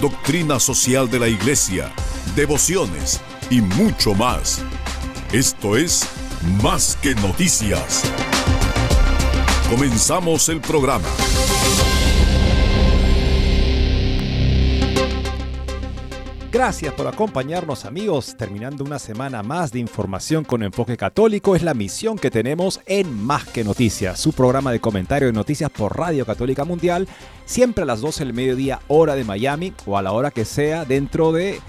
doctrina social de la Iglesia, devociones y mucho más. Esto es Más que noticias. Comenzamos el programa. Gracias por acompañarnos amigos, terminando una semana más de información con enfoque católico, es la misión que tenemos en Más que Noticias, su programa de comentario de noticias por Radio Católica Mundial, siempre a las 12 del mediodía hora de Miami o a la hora que sea dentro de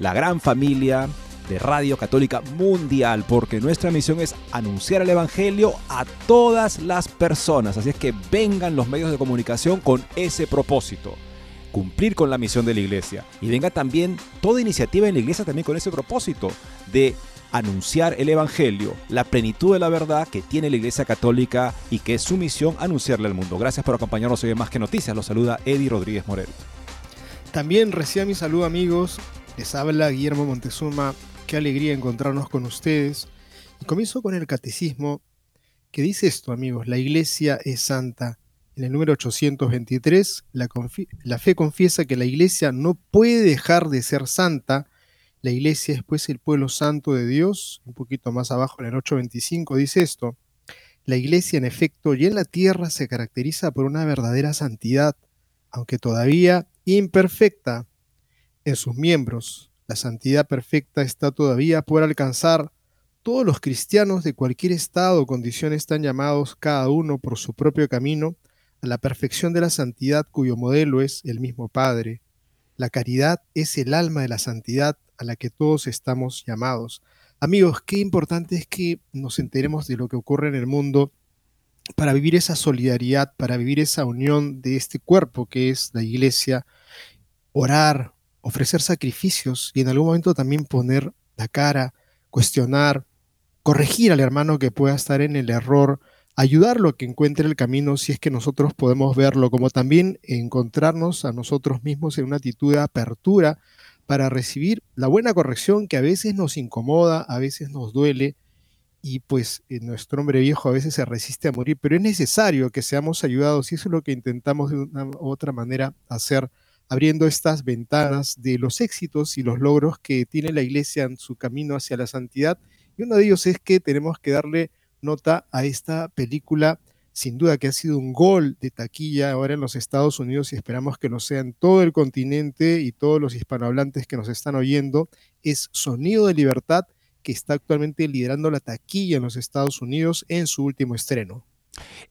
la gran familia de Radio Católica Mundial, porque nuestra misión es anunciar el Evangelio a todas las personas, así es que vengan los medios de comunicación con ese propósito cumplir con la misión de la iglesia. Y venga también toda iniciativa en la iglesia también con ese propósito de anunciar el Evangelio, la plenitud de la verdad que tiene la Iglesia Católica y que es su misión anunciarle al mundo. Gracias por acompañarnos hoy en Más que Noticias. Los saluda Eddie Rodríguez Morel. También reciba mi saludo amigos. Les habla Guillermo Montezuma. Qué alegría encontrarnos con ustedes. Y comienzo con el catecismo que dice esto amigos. La Iglesia es santa en el número 823, la, fe confiesa que la iglesia no puede dejar de ser santa. La iglesia es pues el pueblo santo de Dios. Un poquito más abajo, en el 825, dice esto. La iglesia, en efecto, y en la tierra se caracteriza por una verdadera santidad, aunque todavía imperfecta en sus miembros. La santidad perfecta está todavía por alcanzar. Todos los cristianos de cualquier estado o condición están llamados cada uno por su propio camino a la perfección de la santidad cuyo modelo es el mismo Padre. La caridad es el alma de la santidad a la que todos estamos llamados. Amigos, qué importante es que nos enteremos de lo que ocurre en el mundo para vivir esa solidaridad, para vivir esa unión de este cuerpo que es la iglesia, orar, ofrecer sacrificios y en algún momento también poner la cara, cuestionar, corregir al hermano que pueda estar en el error, ayudarlo a que encuentre el camino si es que nosotros podemos verlo, como también encontrarnos a nosotros mismos en una actitud de apertura para recibir la buena corrección que a veces nos incomoda, a veces nos duele y pues nuestro hombre viejo a veces se resiste a morir, pero es necesario que seamos ayudados y eso es lo que intentamos de una u otra manera hacer abriendo estas ventanas de los éxitos y los logros que tiene la iglesia en su camino hacia la santidad. Y uno de ellos es que tenemos que darle nota a esta película, sin duda que ha sido un gol de taquilla ahora en los Estados Unidos y esperamos que lo sea en todo el continente y todos los hispanohablantes que nos están oyendo, es Sonido de Libertad, que está actualmente liderando la taquilla en los Estados Unidos en su último estreno.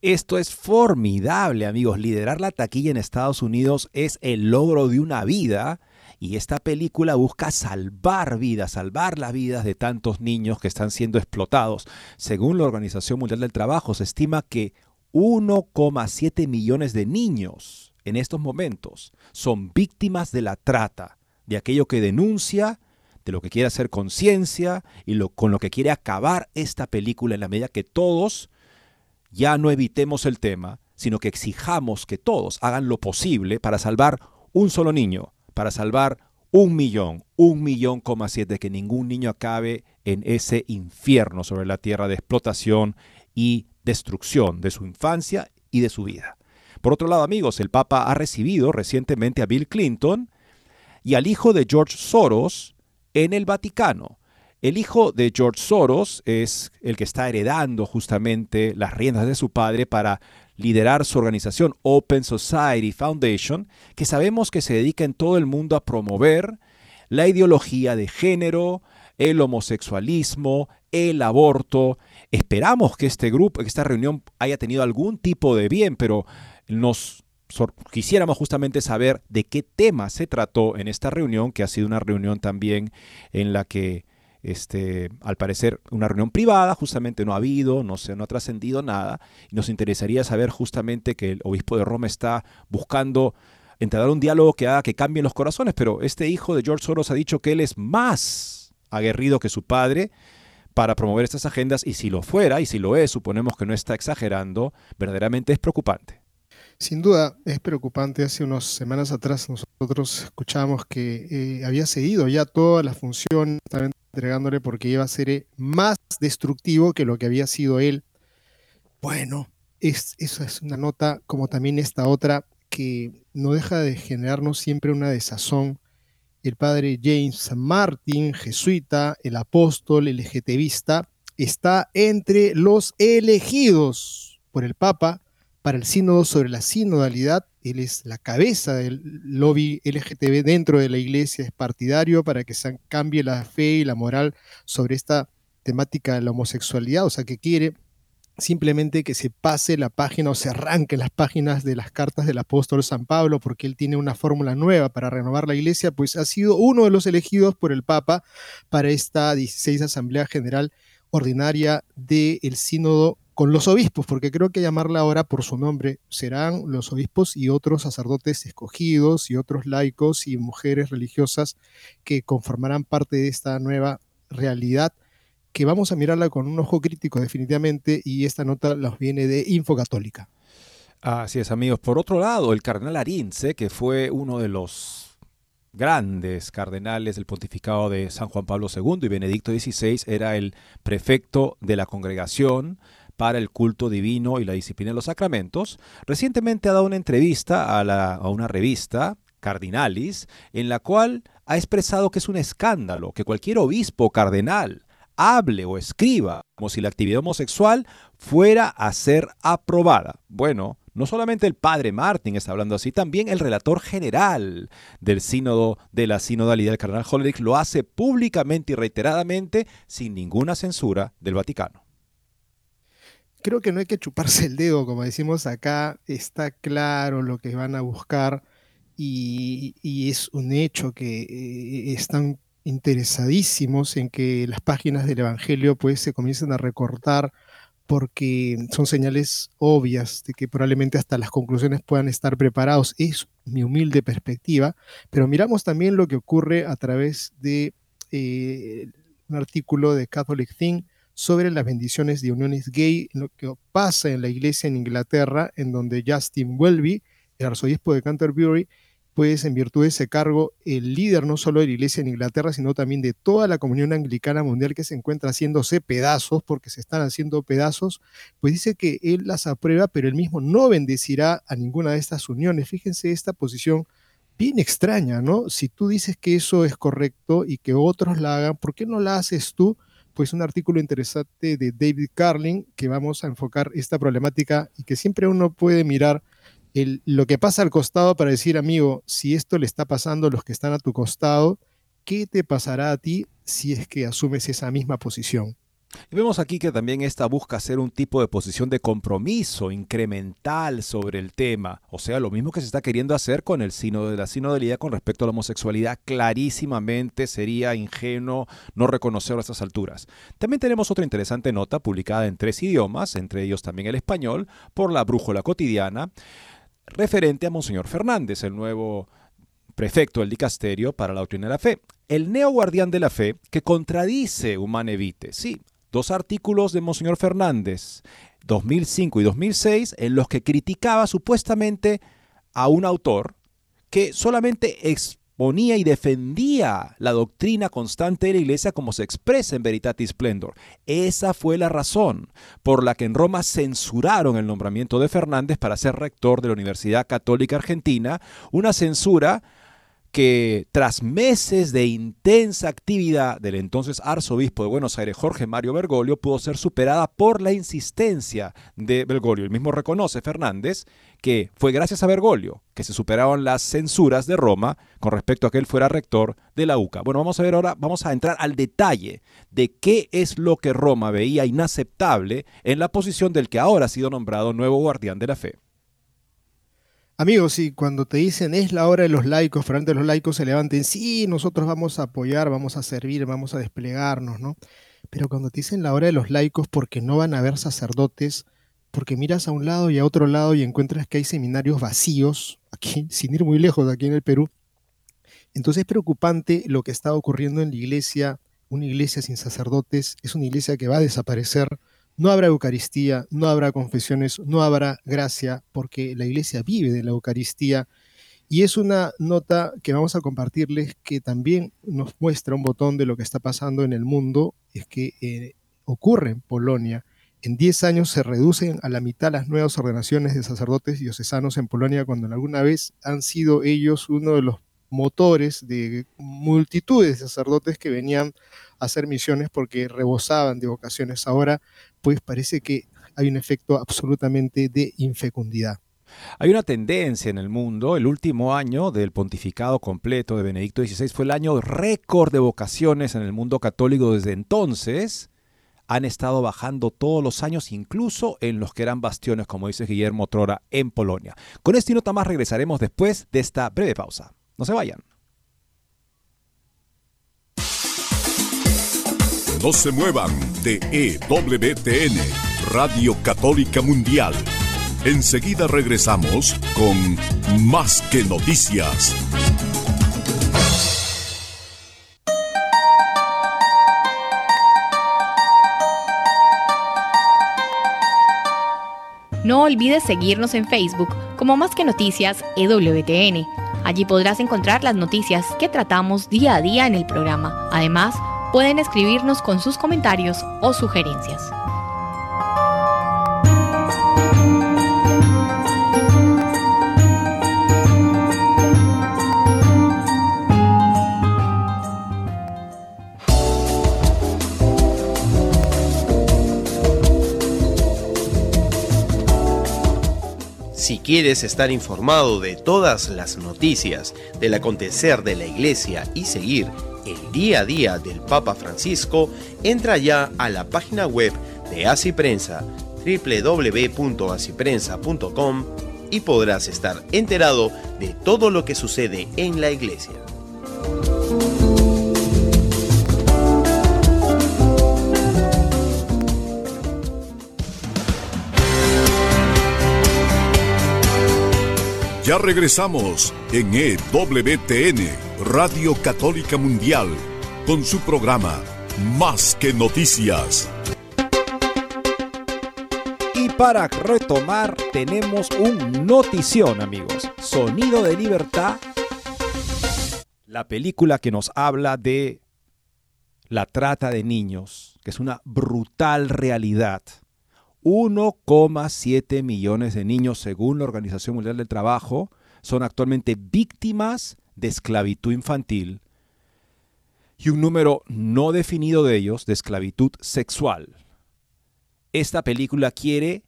Esto es formidable, amigos. Liderar la taquilla en Estados Unidos es el logro de una vida y esta película busca salvar vidas, salvar las vidas de tantos niños que están siendo explotados. Según la Organización Mundial del Trabajo, se estima que 1,7 millones de niños en estos momentos son víctimas de la trata, de aquello que denuncia, de lo que quiere hacer conciencia y con lo que quiere acabar esta película en la medida que todos ya no evitemos el tema, sino que exijamos que todos hagan lo posible para salvar un solo niño, para salvar un millón, un millón coma siete, que ningún niño acabe en ese infierno sobre la tierra de explotación y destrucción de su infancia y de su vida. Por otro lado, amigos, el Papa ha recibido recientemente a Bill Clinton y al hijo de George Soros en el Vaticano. El hijo de George Soros es el que está heredando justamente las riendas de su padre para liderar su organización Open Society Foundation, que sabemos que se dedica en todo el mundo a promover la ideología de género, el homosexualismo, el aborto. Esperamos que este grupo, que esta reunión haya tenido algún tipo de bien, pero nos quisiéramos justamente saber de qué tema se trató en esta reunión, que ha sido una reunión también en la que este, al parecer una reunión privada, justamente no ha habido, no, se, no ha trascendido nada, y nos interesaría saber justamente que el obispo de Roma está buscando entablar un diálogo que haga que cambien los corazones, pero este hijo de George Soros ha dicho que él es más aguerrido que su padre para promover estas agendas, y si lo fuera, y si lo es, suponemos que no está exagerando, verdaderamente es preocupante. Sin duda es preocupante. Hace unas semanas atrás nosotros escuchábamos que eh, había seguido ya toda la función, estaba entregándole porque iba a ser eh, más destructivo que lo que había sido él. Bueno, es, eso es una nota como también esta otra que no deja de generarnos siempre una desazón. El padre James Martin, jesuita, el apóstol, el LGTBista, está entre los elegidos por el Papa para el sínodo sobre la sinodalidad. Él es la cabeza del lobby LGTB dentro de la iglesia, es partidario para que se cambie la fe y la moral sobre esta temática de la homosexualidad, o sea que quiere simplemente que se pase la página o se arranque las páginas de las cartas del apóstol San Pablo, porque él tiene una fórmula nueva para renovar la iglesia, pues ha sido uno de los elegidos por el Papa para esta 16 Asamblea General Ordinaria del Sínodo con los obispos, porque creo que llamarla ahora por su nombre serán los obispos y otros sacerdotes escogidos y otros laicos y mujeres religiosas que conformarán parte de esta nueva realidad que vamos a mirarla con un ojo crítico definitivamente y esta nota nos viene de Info Católica. Así es, amigos. Por otro lado, el cardenal Arinze, que fue uno de los grandes cardenales del pontificado de San Juan Pablo II y Benedicto XVI, era el prefecto de la congregación para el culto divino y la disciplina de los sacramentos, recientemente ha dado una entrevista a, una revista, Cardinalis, en la cual ha expresado que es un escándalo que cualquier obispo cardenal hable o escriba como si la actividad homosexual fuera a ser aprobada. Bueno, no solamente el padre Martin está hablando así, también el relator general del sínodo de la sinodalidad, el cardenal Hollerich, lo hace públicamente y reiteradamente sin ninguna censura del Vaticano creo que no hay que chuparse el dedo, como decimos acá, está claro lo que van a buscar y, es un hecho que eh, están interesadísimos en que las páginas del Evangelio pues se comiencen a recortar porque son señales obvias de que probablemente hasta las conclusiones puedan estar preparados. Es mi humilde perspectiva, pero miramos también lo que ocurre a través de eh, un artículo de Catholic Thing sobre las bendiciones de uniones gay, lo que pasa en la iglesia en Inglaterra, en donde Justin Welby, el arzobispo de Canterbury, pues en virtud de ese cargo, el líder no solo de la iglesia en Inglaterra, sino también de toda la comunión anglicana mundial que se encuentra haciéndose pedazos, porque se están haciendo pedazos, pues dice que él las aprueba, pero él mismo no bendecirá a ninguna de estas uniones. Fíjense esta posición bien extraña, ¿no? Si tú dices que eso es correcto y que otros la hagan, ¿por qué no la haces tú? Pues un artículo interesante de David Carling que vamos a enfocar esta problemática y que siempre uno puede mirar el, lo que pasa al costado para decir, amigo, si esto le está pasando a los que están a tu costado, ¿qué te pasará a ti si es que asumes esa misma posición? Y vemos aquí que también esta busca ser un tipo de posición de compromiso incremental sobre el tema, o sea, lo mismo que se está queriendo hacer con el sino de la sinodalidad con respecto a la homosexualidad, clarísimamente sería ingenuo no reconocerlo a estas alturas. También tenemos otra interesante nota publicada en tres idiomas, entre ellos también el español, por la Brújula Cotidiana, referente a Monseñor Fernández, el nuevo prefecto del dicasterio para la doctrina de la fe. El neoguardián de la fe que contradice Humane Vitae. Sí, dos artículos de Monseñor Fernández, 2005 y 2006, en los que criticaba supuestamente a un autor que solamente exponía y defendía la doctrina constante de la Iglesia como se expresa en Veritatis Splendor. Esa fue la razón por la que en Roma censuraron el nombramiento de Fernández para ser rector de la Universidad Católica Argentina, una censura que tras meses de intensa actividad del entonces arzobispo de Buenos Aires, Jorge Mario Bergoglio, pudo ser superada por la insistencia de Bergoglio. El mismo reconoce Fernández que fue gracias a Bergoglio que se superaron las censuras de Roma con respecto a que él fuera rector de la UCA. Bueno, vamos a ver ahora, vamos a entrar al detalle de qué es lo que Roma veía inaceptable en la posición del que ahora ha sido nombrado nuevo guardián de la fe. Amigos, y cuando te dicen es la hora de los laicos, frente los laicos se levanten, sí, nosotros vamos a apoyar, vamos a servir, vamos a desplegarnos, ¿no? Pero cuando te dicen la hora de los laicos porque no van a haber sacerdotes, porque miras a un lado y a otro lado y encuentras que hay seminarios vacíos, aquí, sin ir muy lejos aquí en el Perú, entonces es preocupante lo que está ocurriendo en la iglesia, una iglesia sin sacerdotes, es una iglesia que va a desaparecer, no habrá Eucaristía, no habrá confesiones, no habrá gracia, porque la iglesia vive de la Eucaristía. Y es una nota que vamos a compartirles que también nos muestra un botón de lo que está pasando en el mundo, es que eh, ocurre en Polonia. En 10 años se reducen a la mitad las nuevas ordenaciones de sacerdotes diocesanos en Polonia, cuando alguna vez han sido ellos uno de los motores de multitudes de sacerdotes que venían a hacer misiones porque rebosaban de vocaciones. Ahora pues parece que hay un efecto absolutamente de infecundidad. Hay una tendencia en el mundo. El último año del pontificado completo de Benedicto XVI fue el año récord de vocaciones en el mundo católico desde entonces. Han estado bajando todos los años, incluso en los que eran bastiones, como dice Guillermo Trora, en Polonia. Con este y nota más regresaremos después de esta breve pausa. No se vayan. No se muevan de EWTN, Radio Católica Mundial. Enseguida regresamos con Más que Noticias. No olvides seguirnos en Facebook como Más que Noticias EWTN. Allí podrás encontrar las noticias que tratamos día a día en el programa. Además, pueden escribirnos con sus comentarios o sugerencias. Quieres estar informado de todas las noticias del acontecer de la iglesia y seguir el día a día del Papa Francisco, entra ya a la página web de Asiprensa www.asiprensa.com y podrás estar enterado de todo lo que sucede en la iglesia. Ya regresamos en EWTN, Radio Católica Mundial, con su programa Más que Noticias. Y para retomar, tenemos un notición, amigos. Sonido de Libertad, la película que nos habla de la trata de niños, que es una brutal realidad 1,7 millones de niños, según la Organización Mundial del Trabajo, son actualmente víctimas de esclavitud infantil y un número no definido de ellos de esclavitud sexual. Esta película quiere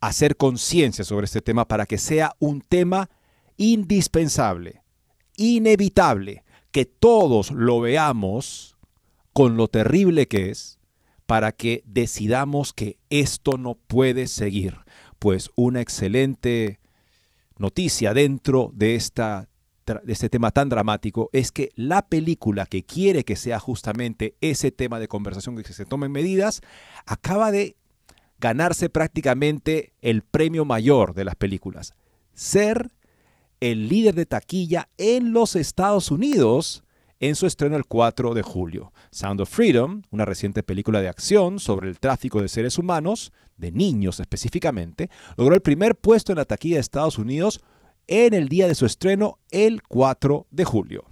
hacer conciencia sobre este tema para que sea un tema indispensable, inevitable, que todos lo veamos con lo terrible que es para que decidamos que esto no puede seguir. Pues una excelente noticia dentro de, este tema tan dramático es que la película que quiere que sea justamente ese tema de conversación que se tomen medidas, acaba de ganarse prácticamente el premio mayor de las películas. Ser el líder de taquilla en los Estados Unidos en su estreno el 4 de julio. Sound of Freedom, una reciente película de acción sobre el tráfico de seres humanos, de niños específicamente, logró el primer puesto en la taquilla de Estados Unidos en el día de su estreno el 4 de julio.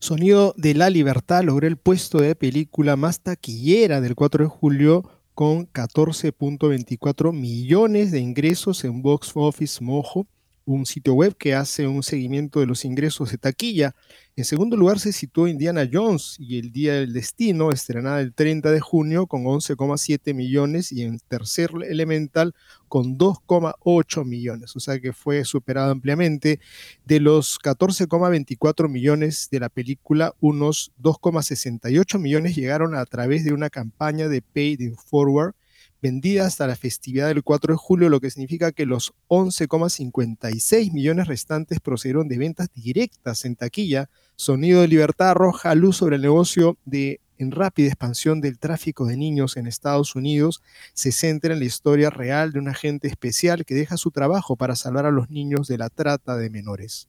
Sonido de la Libertad logró el puesto de película más taquillera del 4 de julio con 14.24 millones de ingresos en Box Office Mojo un sitio web que hace un seguimiento de los ingresos de taquilla. En segundo lugar se situó Indiana Jones y El Día del Destino, estrenada el 30 de junio con 11,7 millones y en tercer Elemental con 2,8 millones, o sea que fue superado ampliamente. De los 14,24 millones de la película, unos 2,68 millones llegaron a través de una campaña de Paid in Forward vendida hasta la festividad del 4 de julio, lo que significa que los 11,56 millones restantes procedieron de ventas directas en taquilla. Sonido de Libertad arroja luz sobre el negocio de en rápida expansión del tráfico de niños en Estados Unidos, se centra en la historia real de un agente especial que deja su trabajo para salvar a los niños de la trata de menores.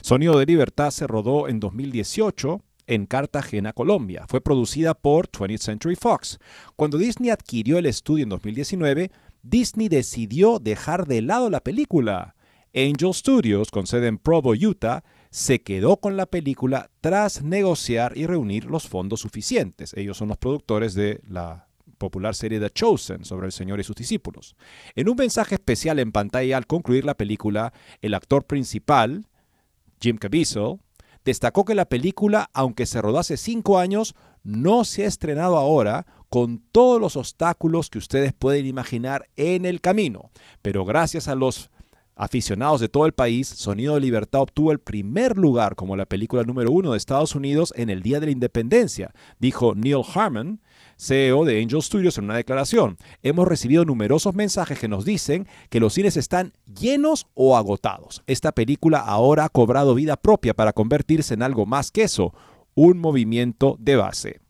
Sonido de Libertad se rodó en 2018 en Cartagena, Colombia. Fue producida por 20th Century Fox. Cuando Disney adquirió el estudio en 2019, Disney decidió dejar de lado la película. Angel Studios, con sede en Provo, Utah, se quedó con la película tras negociar y reunir los fondos suficientes. Ellos son los productores de la popular serie The Chosen sobre el Señor y sus discípulos. En un mensaje especial en pantalla al concluir la película, el actor principal, Jim Caviezel, destacó que la película, aunque se rodó hace cinco años, no se ha estrenado ahora con todos los obstáculos que ustedes pueden imaginar en el camino. Pero gracias a los aficionados de todo el país, Sonido de Libertad obtuvo el primer lugar como la película número uno de Estados Unidos en el Día de la Independencia, dijo Neil Harmon, CEO de Angel Studios, en una declaración. Hemos recibido numerosos mensajes que nos dicen que los cines están llenos o agotados. Esta película ahora ha cobrado vida propia para convertirse en algo más que eso, un movimiento de base.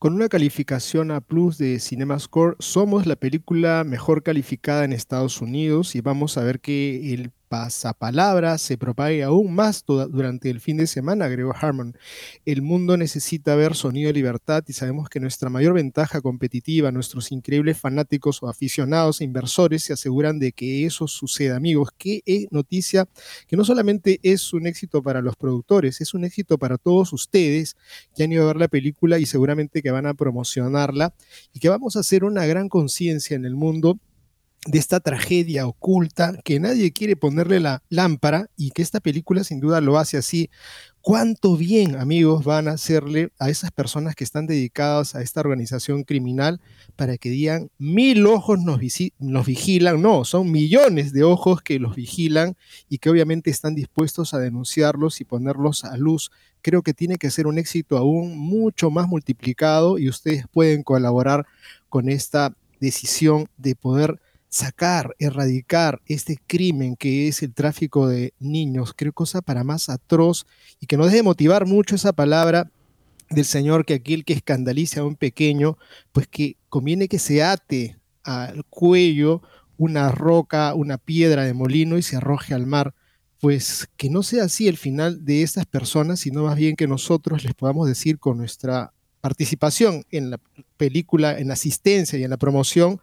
Con una calificación A Plus de CinemaScore, somos la película mejor calificada en Estados Unidos y vamos a ver que el pasapalabra se propague aún más durante el fin de semana, agregó Harmon. El mundo necesita ver sonido de libertad y sabemos que nuestra mayor ventaja competitiva, nuestros increíbles fanáticos o aficionados e inversores se aseguran de que eso suceda. Amigos, qué noticia que no solamente es un éxito para los productores, es un éxito para todos ustedes que han ido a ver la película y seguramente que van a promocionarla y que vamos a hacer una gran conciencia en el mundo de esta tragedia oculta que nadie quiere ponerle la lámpara y que esta película sin duda lo hace así. ¿Cuánto bien, amigos, van a hacerle a esas personas que están dedicadas a esta organización criminal para que digan mil ojos nos, nos vigilan? No, son millones de ojos que los vigilan y que obviamente están dispuestos a denunciarlos y ponerlos a luz. Creo que tiene que ser un éxito aún mucho más multiplicado y ustedes pueden colaborar con esta decisión de poder sacar, erradicar este crimen que es el tráfico de niños. Creo cosa para más atroz y que nos deje motivar mucho esa palabra del Señor que aquel que escandalice a un pequeño, pues que conviene que se ate al cuello una roca, una piedra de molino y se arroje al mar. Pues que no sea así el final de estas personas, sino más bien que nosotros les podamos decir con nuestra participación en la película, en la asistencia y en la promoción,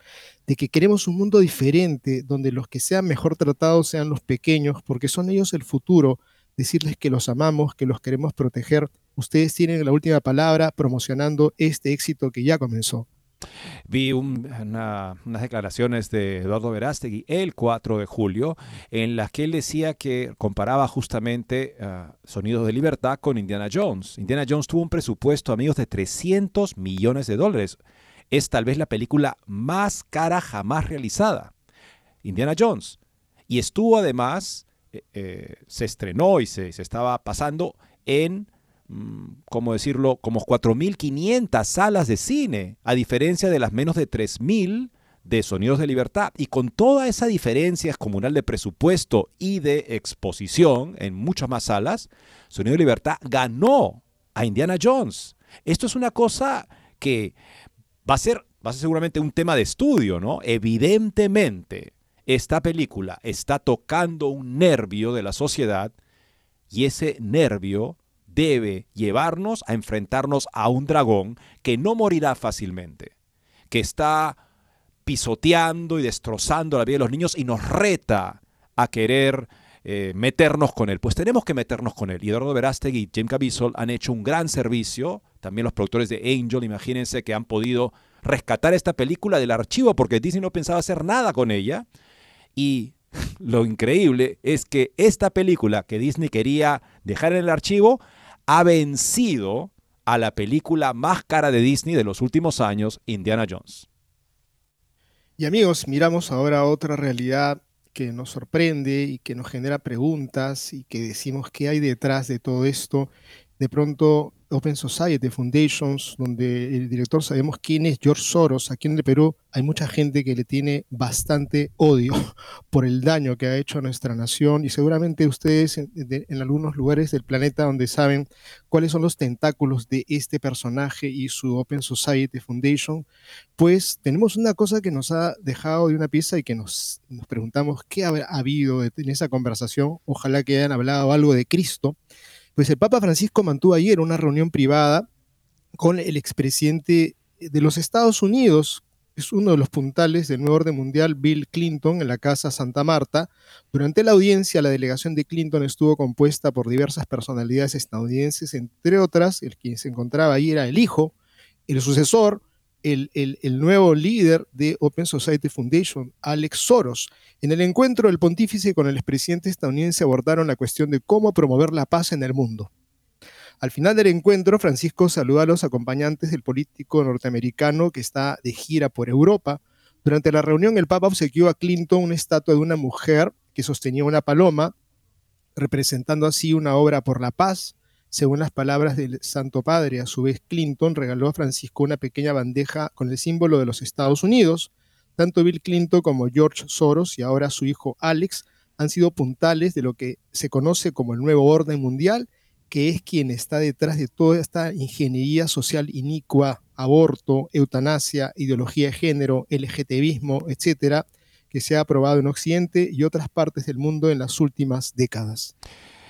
de que queremos un mundo diferente, donde los que sean mejor tratados sean los pequeños, porque son ellos el futuro, decirles que los amamos, que los queremos proteger. Ustedes tienen la última palabra promocionando este éxito que ya comenzó. Vi unas declaraciones de Eduardo Verástegui el 4 de julio en las que él decía que comparaba justamente uh, Sonidos de Libertad con Indiana Jones. Indiana Jones tuvo un presupuesto, amigos, de 300 millones de dólares es tal vez la película más cara jamás realizada. Indiana Jones. Y estuvo además, eh, eh, se estrenó y se, estaba pasando en, mm, ¿cómo decirlo?, como 4.500 salas de cine, a diferencia de las menos de 3.000 de Sonidos de Libertad. Y con toda esa diferencia comunal de presupuesto y de exposición en muchas más salas, Sonido de Libertad ganó a Indiana Jones. Esto es una cosa que va a ser, va a ser seguramente un tema de estudio, ¿no? Evidentemente, esta película está tocando un nervio de la sociedad y ese nervio debe llevarnos a enfrentarnos a un dragón que no morirá fácilmente, que está pisoteando y destrozando la vida de los niños y nos reta a querer eh, meternos con él. Pues tenemos que meternos con él. Y Eduardo Verástegui y Jim Caviezel han hecho un gran servicio. También los productores de Angel, imagínense que han podido rescatar esta película del archivo porque Disney no pensaba hacer nada con ella. Y lo increíble es que esta película que Disney quería dejar en el archivo ha vencido a la película más cara de Disney de los últimos años, Indiana Jones. Y amigos, miramos ahora otra realidad que nos sorprende y que nos genera preguntas y que decimos qué hay detrás de todo esto. De pronto Open Society Foundations, donde el director sabemos quién es George Soros. Aquí en el Perú hay mucha gente que le tiene bastante odio por el daño que ha hecho a nuestra nación y seguramente ustedes en, algunos lugares del planeta donde saben cuáles son los tentáculos de este personaje y su Open Society Foundation, pues tenemos una cosa que nos ha dejado de una pieza y que nos, nos preguntamos qué ha habido en esa conversación. Ojalá que hayan hablado algo de Cristo pues el Papa Francisco mantuvo ayer una reunión privada con el expresidente de los Estados Unidos, es uno de los puntales del nuevo orden mundial, Bill Clinton, en la Casa Santa Marta. Durante la audiencia, la delegación de Clinton estuvo compuesta por diversas personalidades estadounidenses, entre otras, el quien se encontraba ahí era el hijo, el sucesor el, nuevo líder de Open Society Foundation, Alex Soros. En el encuentro, el pontífice con el expresidente estadounidense abordaron la cuestión de cómo promover la paz en el mundo. Al final del encuentro, Francisco saludó a los acompañantes del político norteamericano que está de gira por Europa. Durante la reunión, el Papa obsequió a Clinton una estatua de una mujer que sostenía una paloma, representando así una obra por la paz. Según las palabras del Santo Padre, a su vez Clinton regaló a Francisco una pequeña bandeja con el símbolo de los Estados Unidos. Tanto Bill Clinton como George Soros y ahora su hijo Alex han sido puntales de lo que se conoce como el nuevo orden mundial, que es quien está detrás de toda esta ingeniería social inicua, aborto, eutanasia, ideología de género, LGTBismo, etcétera, que se ha aprobado en Occidente y otras partes del mundo en las últimas décadas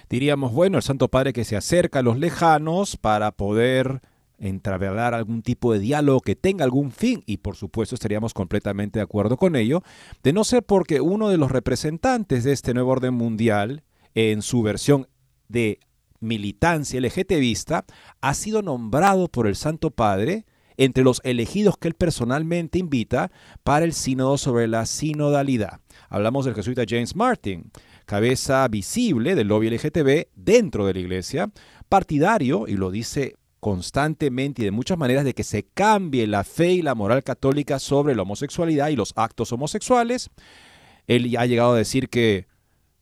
diríamos, bueno, el Santo Padre que se acerca a los lejanos para poder entravelar algún tipo de diálogo que tenga algún fin, y por supuesto estaríamos completamente de acuerdo con ello, de no ser porque uno de los representantes de este nuevo orden mundial, en su versión de militancia LGTBista, ha sido nombrado por el Santo Padre entre los elegidos que él personalmente invita para el sínodo sobre la sinodalidad. Hablamos del jesuita James Martin, cabeza visible del lobby LGTB dentro de la iglesia, partidario, y lo dice constantemente y de muchas maneras, de que se cambie la fe y la moral católica sobre la homosexualidad y los actos homosexuales. Él ha llegado a decir que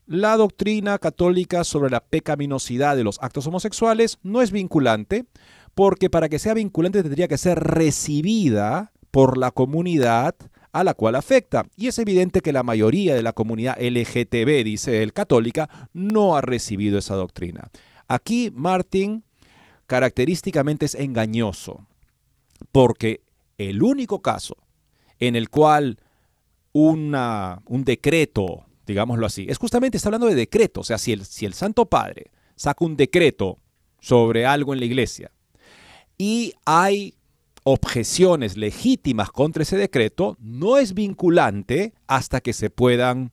la doctrina católica sobre la pecaminosidad de los actos homosexuales no es vinculante, porque para que sea vinculante tendría que ser recibida por la comunidad a la cual afecta. Y es evidente que la mayoría de la comunidad LGTB, dice el católica, no ha recibido esa doctrina. Aquí Martin característicamente es engañoso, porque el único caso en el cual una, un decreto, digámoslo así, es justamente, está hablando de decreto, o sea, si el, si el Santo Padre saca un decreto sobre algo en la iglesia y hay objeciones legítimas contra ese decreto, no es vinculante hasta que se puedan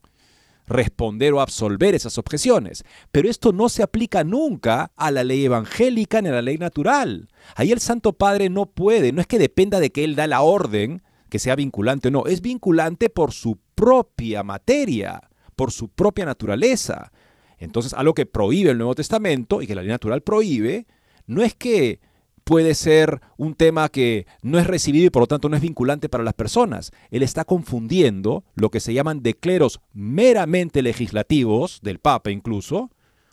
responder o absolver esas objeciones. Pero esto no se aplica nunca a la ley evangélica ni a la ley natural. Ahí el Santo Padre no puede, no es que dependa de que Él da la orden que sea vinculante o no, es vinculante por su propia materia, por su propia naturaleza. Entonces, algo que prohíbe el Nuevo Testamento y que la ley natural prohíbe, no es que puede ser un tema que no es recibido y por lo tanto no es vinculante para las personas. Él está confundiendo lo que se llaman decleros meramente legislativos, del Papa incluso.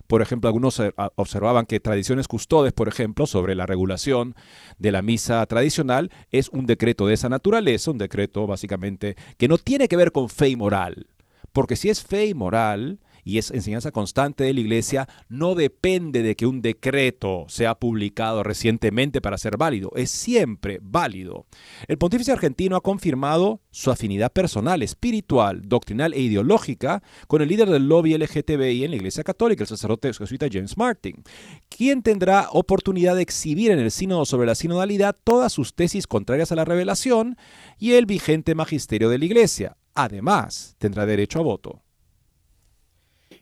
Por ejemplo, algunos eh, observaban que tradiciones custodes, por ejemplo, sobre la regulación de la misa tradicional, es un decreto de esa naturaleza, un decreto básicamente que no tiene que ver con fe y moral. Porque si es fe y moral, y es enseñanza constante de la Iglesia, no depende de que un decreto sea publicado recientemente para ser válido, es siempre válido. El pontífice argentino ha confirmado su afinidad personal, espiritual, doctrinal e ideológica con el líder del lobby LGTBI en la Iglesia Católica, el sacerdote jesuita James Martin, quien tendrá oportunidad de exhibir en el sínodo sobre la sinodalidad todas sus tesis contrarias a la revelación y el vigente magisterio de la Iglesia. Además, tendrá derecho a voto.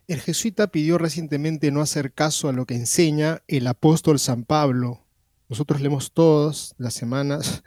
El jesuita pidió recientemente no hacer caso a lo que enseña el apóstol San Pablo. Nosotros leemos todas las semanas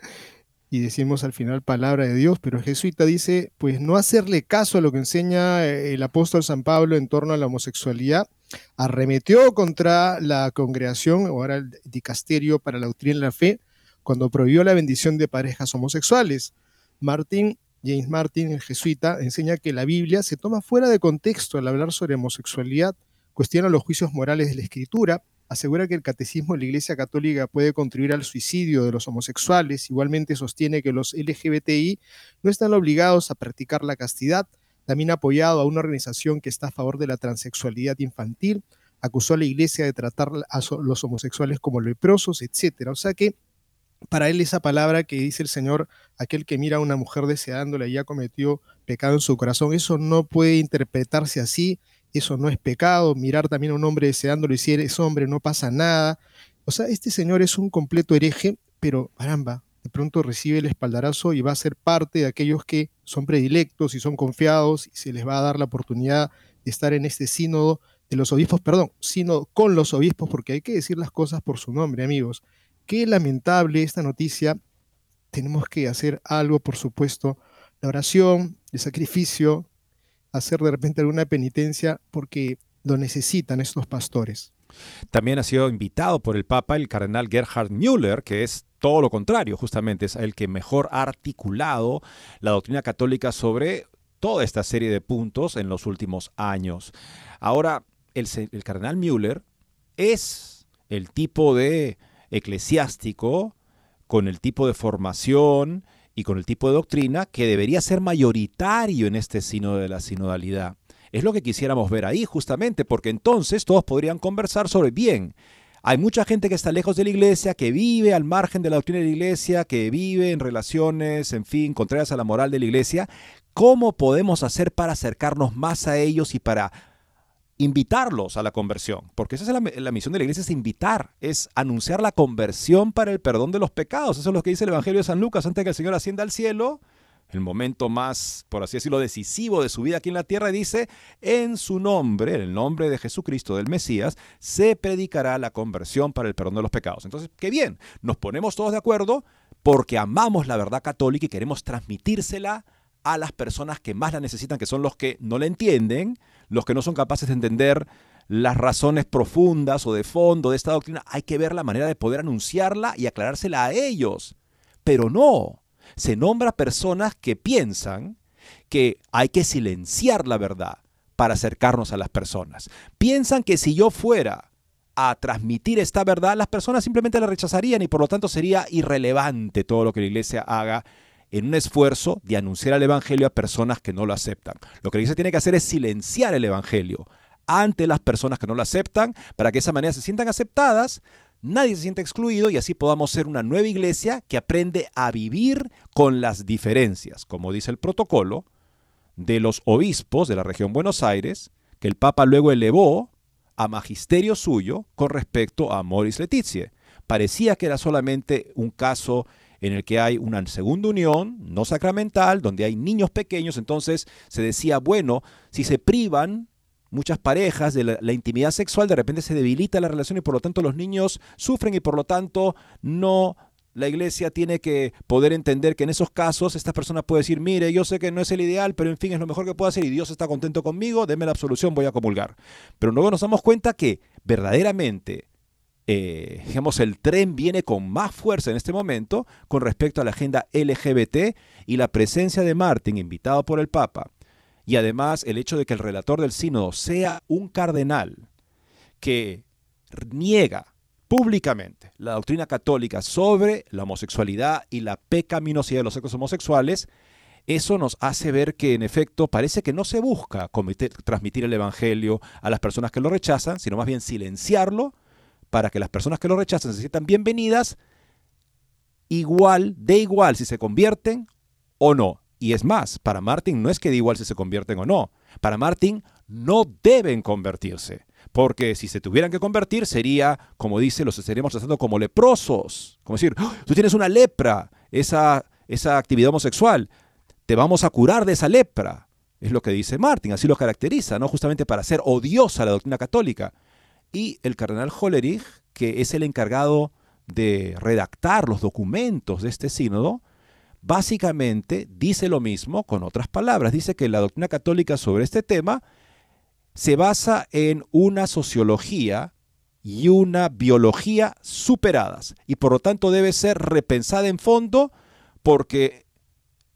y decimos al final palabra de Dios, pero el jesuita dice, pues no hacerle caso a lo que enseña eh, el apóstol San Pablo en torno a la homosexualidad, arremetió contra la congregación, ahora el dicasterio para la doctrina de la fe, cuando prohibió la bendición de parejas homosexuales. Martín, James Martin, el jesuita, enseña que la Biblia se toma fuera de contexto al hablar sobre homosexualidad, cuestiona los juicios morales de la escritura, asegura que el catecismo de la Iglesia Católica puede contribuir al suicidio de los homosexuales, igualmente sostiene que los LGBTI no están obligados a practicar la castidad, también ha apoyado a una organización que está a favor de la transexualidad infantil, acusó a la Iglesia de tratar a los homosexuales como leprosos, etc. O sea que para él esa palabra que dice el Señor, aquel que mira a una mujer deseándola y ya cometió pecado en su corazón, eso no puede interpretarse así, eso no es pecado, mirar también a un hombre deseándolo y si eres hombre no pasa nada. O sea, este señor es un completo hereje, pero caramba, de pronto recibe el espaldarazo y va a ser parte de aquellos que son predilectos y son confiados y se les va a dar la oportunidad de estar en este sínodo de los obispos, perdón, sino con los obispos, porque hay que decir las cosas por su nombre, amigos. Qué lamentable esta noticia. Tenemos que hacer algo, por supuesto, la oración, el sacrificio, hacer de repente alguna penitencia porque lo necesitan estos pastores. También ha sido invitado por el Papa el cardenal Gerhard Müller, que es todo lo contrario, justamente es el que mejor ha articulado la doctrina católica sobre toda esta serie de puntos en los últimos años. Ahora, el, el cardenal Müller es el tipo de eclesiástico con el tipo de formación y con el tipo de doctrina que debería ser mayoritario en este sino de la sinodalidad. Es lo que quisiéramos ver ahí justamente, porque entonces todos podrían conversar sobre, bien, hay mucha gente que está lejos de la iglesia, que vive al margen de la doctrina de la iglesia, que vive en relaciones, en fin, contrarias a la moral de la iglesia. ¿Cómo podemos hacer para acercarnos más a ellos y para invitarlos a la conversión, porque esa es la, misión de la iglesia, es invitar, es anunciar la conversión para el perdón de los pecados. Eso es lo que dice el Evangelio de San Lucas antes de que el Señor ascienda al cielo, el momento más, por así decirlo, decisivo de su vida aquí en la tierra, dice, en su nombre, en el nombre de Jesucristo, del Mesías, se predicará la conversión para el perdón de los pecados. Entonces, qué bien, nos ponemos todos de acuerdo porque amamos la verdad católica y queremos transmitírsela a las personas que más la necesitan, que son los que no la entienden, los que no son capaces de entender las razones profundas o de fondo de esta doctrina, hay que ver la manera de poder anunciarla y aclarársela a ellos. Pero no, se nombra personas que piensan que hay que silenciar la verdad para acercarnos a las personas. Piensan que si yo fuera a transmitir esta verdad, las personas simplemente la rechazarían y por lo tanto sería irrelevante todo lo que la iglesia haga en un esfuerzo de anunciar el Evangelio a personas que no lo aceptan. Lo que la iglesia tiene que hacer es silenciar el Evangelio ante las personas que no lo aceptan, para que de esa manera se sientan aceptadas, nadie se sienta excluido y así podamos ser una nueva iglesia que aprende a vivir con las diferencias, como dice el protocolo de los obispos de la región Buenos Aires, que el Papa luego elevó a magisterio suyo con respecto a Moris Letizia. Parecía que era solamente un caso en el que hay una segunda unión no sacramental, donde hay niños pequeños, entonces se decía, bueno, si se privan muchas parejas de la, intimidad sexual, de repente se debilita la relación y por lo tanto los niños sufren y por lo tanto no la iglesia tiene que poder entender que en esos casos esta persona puede decir, mire, yo sé que no es el ideal, pero en fin es lo mejor que puedo hacer y Dios está contento conmigo, deme la absolución, voy a comulgar. Pero luego nos damos cuenta que verdaderamente eh, digamos, el tren viene con más fuerza en este momento con respecto a la agenda LGBT y la presencia de Martin, invitado por el Papa, y además el hecho de que el relator del sínodo sea un cardenal que niega públicamente la doctrina católica sobre la homosexualidad y la pecaminosidad de los sexos homosexuales, eso nos hace ver que en efecto parece que no se busca transmitir el Evangelio a las personas que lo rechazan, sino más bien silenciarlo para que las personas que lo rechazan se sientan bienvenidas, igual, de igual si se convierten o no. Y es más, para Martín no es que de igual si se convierten o no. Para Martín no deben convertirse. Porque si se tuvieran que convertir sería, como dice, los estaríamos tratando como leprosos. Como decir, ¡Ah! tú tienes una lepra, esa, esa actividad homosexual. Te vamos a curar de esa lepra. Es lo que dice Martín, así lo caracteriza, ¿no? Justamente para ser odiosa la doctrina católica y el cardenal Hollerich, que es el encargado de redactar los documentos de este sínodo, básicamente dice lo mismo con otras palabras. Dice que la doctrina católica sobre este tema se basa en una sociología y una biología superadas y por lo tanto debe ser repensada en fondo porque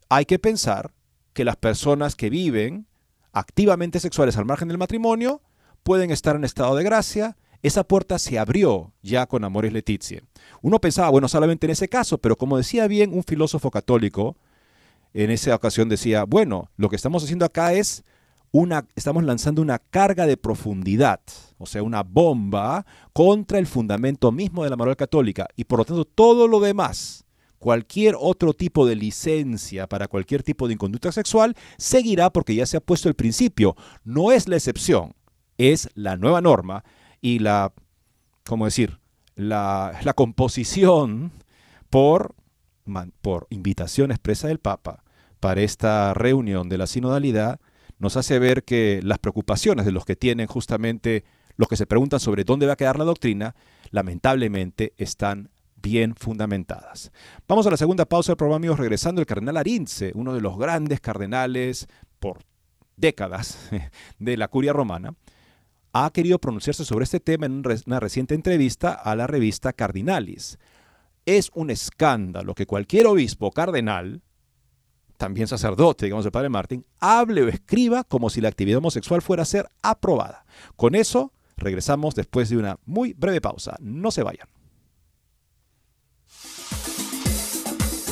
hay que pensar que las personas que viven activamente sexuales al margen del matrimonio pueden estar en estado de gracia. Esa puerta se abrió ya con Amores Leticia. Uno pensaba, bueno, solamente en ese caso, pero como decía bien un filósofo católico, en esa ocasión decía, bueno, lo que estamos haciendo acá es una, estamos lanzando una carga de profundidad, o sea, una bomba contra el fundamento mismo de la moral católica. Y por lo tanto, todo lo demás, cualquier otro tipo de licencia para cualquier tipo de inconducta sexual, seguirá porque ya se ha puesto el principio. No es la excepción, es la nueva norma y la, ¿cómo decir? La, la composición por, por invitación expresa del Papa para esta reunión de la sinodalidad nos hace ver que las preocupaciones de los que tienen justamente los que se preguntan sobre dónde va a quedar la doctrina, lamentablemente están bien fundamentadas. Vamos a la segunda pausa del programa, amigos, regresando el cardenal Arince, uno de los grandes cardenales por décadas de la curia romana, ha querido pronunciarse sobre este tema en una reciente entrevista a la revista Cardinalis. Es un escándalo que cualquier obispo cardenal, también sacerdote, digamos el padre Martín, hable o escriba como si la actividad homosexual fuera a ser aprobada. Con eso regresamos después de una muy breve pausa. No se vayan.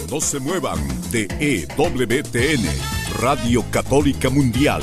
No se muevan de EWTN, Radio Católica Mundial.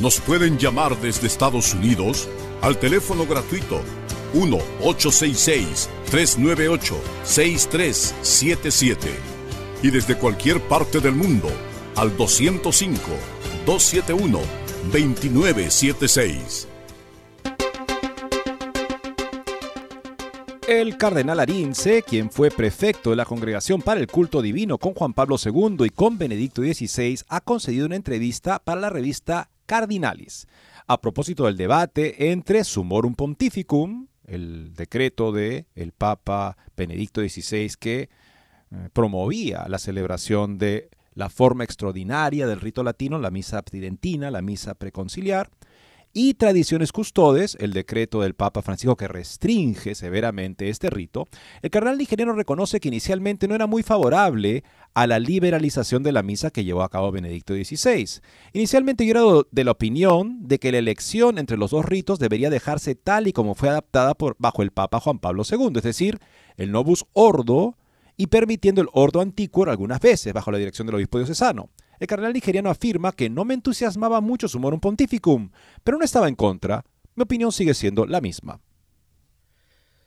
nos pueden llamar desde Estados Unidos al teléfono gratuito 1-866-398-6377 y desde cualquier parte del mundo al 205-271-2976. El cardenal Arince, quien fue prefecto de la Congregación para el Culto Divino con Juan Pablo II y con Benedicto XVI, ha concedido una entrevista para la revista Cardinalis. A propósito del debate entre Sumorum Pontificum, el decreto de el Papa Benedicto XVI que eh, promovía la celebración de la forma extraordinaria del rito latino, la misa abstidentina, la misa preconciliar, y Tradiciones Custodes, el decreto del Papa Francisco que restringe severamente este rito, el cardenal nigeriano reconoce que inicialmente no era muy favorable a la liberalización de la misa que llevó a cabo Benedicto XVI. Inicialmente yo era de la opinión de que la elección entre los dos ritos debería dejarse tal y como fue adaptada por, bajo el Papa Juan Pablo II, es decir, el Novus Ordo y permitiendo el Ordo Antiquor algunas veces bajo la dirección del obispo diocesano. El cardenal nigeriano afirma que no me entusiasmaba mucho su morum pontificum, pero no estaba en contra. Mi opinión sigue siendo la misma.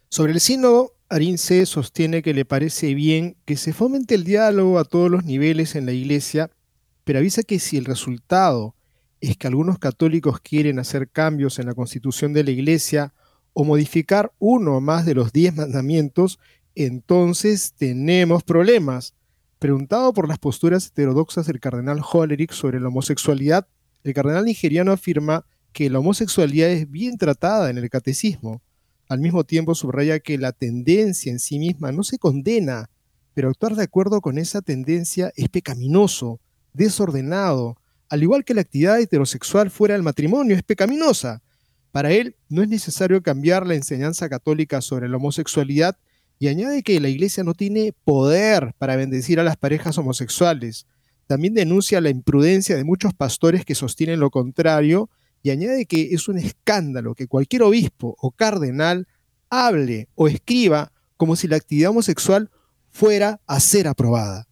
Sobre el sínodo, Arince sostiene que le parece bien que se fomente el diálogo a todos los niveles en la Iglesia, pero avisa que si el resultado es que algunos católicos quieren hacer cambios en la constitución de la Iglesia o modificar uno o más de los diez mandamientos, entonces tenemos problemas. Preguntado por las posturas heterodoxas del cardenal Hollerich sobre la homosexualidad, El cardenal nigeriano afirma que la homosexualidad es bien tratada en el catecismo. Al mismo tiempo subraya que la tendencia en sí misma no se condena, pero actuar de acuerdo con esa tendencia es pecaminoso, desordenado, al igual que la actividad heterosexual fuera del matrimonio es pecaminosa. Para él no es necesario cambiar la enseñanza católica sobre la homosexualidad y añade que la Iglesia no tiene poder para bendecir a las parejas homosexuales. También denuncia la imprudencia de muchos pastores que sostienen lo contrario y añade que es un escándalo que cualquier obispo o cardenal hable o escriba como si la actividad homosexual fuera a ser aprobada.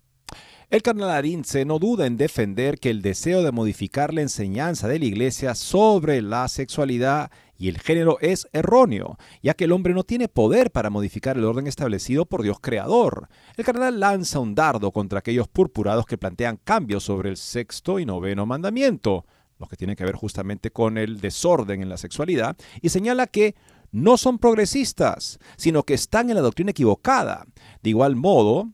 El cardenal Arince no duda en defender que el deseo de modificar la enseñanza de la Iglesia sobre la sexualidad y el género es erróneo, ya que el hombre no tiene poder para modificar el orden establecido por Dios creador. El cardenal lanza un dardo contra aquellos purpurados que plantean cambios sobre el sexto y noveno mandamiento, los que tienen que ver justamente con el desorden en la sexualidad, y señala que no son progresistas, sino que están en la doctrina equivocada. De igual modo,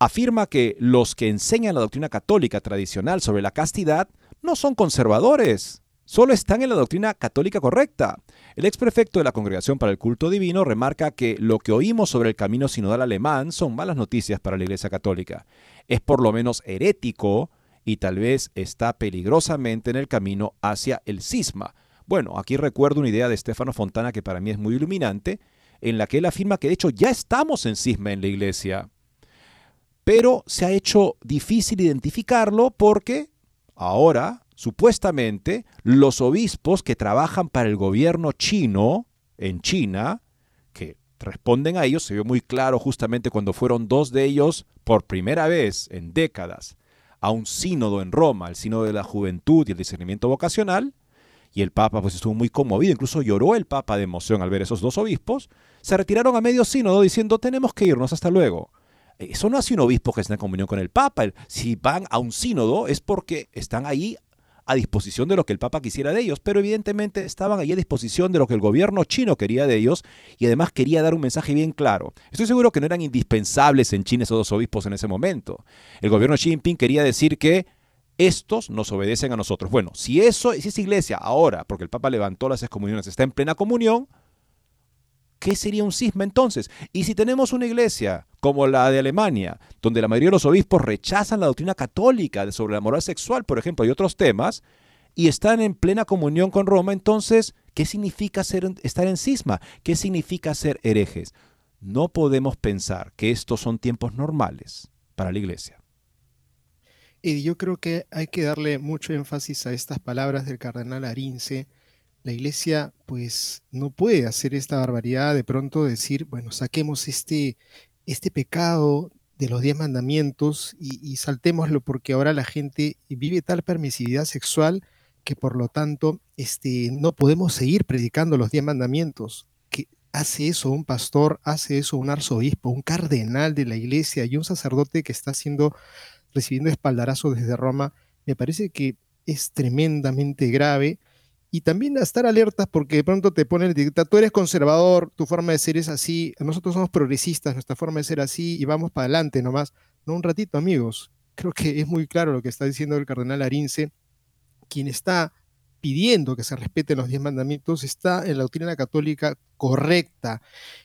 afirma que los que enseñan la doctrina católica tradicional sobre la castidad no son conservadores, solo están en la doctrina católica correcta. El ex prefecto de la Congregación para el Culto Divino remarca que lo que oímos sobre el camino sinodal alemán son malas noticias para la Iglesia Católica. Es por lo menos herético y tal vez está peligrosamente en el camino hacia el cisma. Bueno, aquí recuerdo una idea de Stefano Fontana que para mí es muy iluminante, en la que él afirma que de hecho ya estamos en cisma en la Iglesia pero se ha hecho difícil identificarlo porque ahora, supuestamente, los obispos que trabajan para el gobierno chino en China, que responden a ellos, se vio muy claro justamente cuando fueron dos de ellos por primera vez en décadas a un sínodo en Roma, el sínodo de la juventud y el discernimiento vocacional, y el Papa pues estuvo muy conmovido, incluso lloró el Papa de emoción al ver esos dos obispos, se retiraron a medio sínodo diciendo tenemos que irnos hasta luego. Eso no hace un obispo que esté en comunión con el Papa. Si van a un sínodo es porque están ahí a disposición de lo que el Papa quisiera de ellos, pero evidentemente estaban ahí a disposición de lo que el gobierno chino quería de ellos y además quería dar un mensaje bien claro. Estoy seguro que no eran indispensables en China esos dos obispos en ese momento. El gobierno Xi Jinping quería decir que estos nos obedecen a nosotros. Bueno, si eso, si esa iglesia ahora, porque el Papa levantó las excomuniones, está en plena comunión, ¿qué sería un cisma entonces? Y si tenemos una iglesia como la de Alemania, donde la mayoría de los obispos rechazan la doctrina católica sobre la moral sexual, por ejemplo, y otros temas, y están en plena comunión con Roma, entonces, ¿qué significa estar en cisma? ¿Qué significa ser herejes? No podemos pensar que estos son tiempos normales para la iglesia. Y yo creo que hay que darle mucho énfasis a estas palabras del cardenal Arince, la iglesia pues no puede hacer esta barbaridad de pronto decir, bueno, saquemos este, este pecado de los diez mandamientos y, saltémoslo porque ahora la gente vive tal permisividad sexual que por lo tanto este, no podemos seguir predicando los diez mandamientos. Que hace eso un pastor, hace eso un arzobispo, un cardenal de la iglesia y un sacerdote que está haciendo, recibiendo espaldarazo desde Roma, me parece que es tremendamente grave y también a estar alertas porque de pronto te ponen etiqueta, tú eres conservador, tu forma de ser es así, nosotros somos progresistas, nuestra forma de ser así y vamos para adelante nomás. No un ratito, amigos. Creo que es muy claro lo que está diciendo el cardenal Arince. Quien está pidiendo que se respeten los diez mandamientos está en la doctrina católica correcta.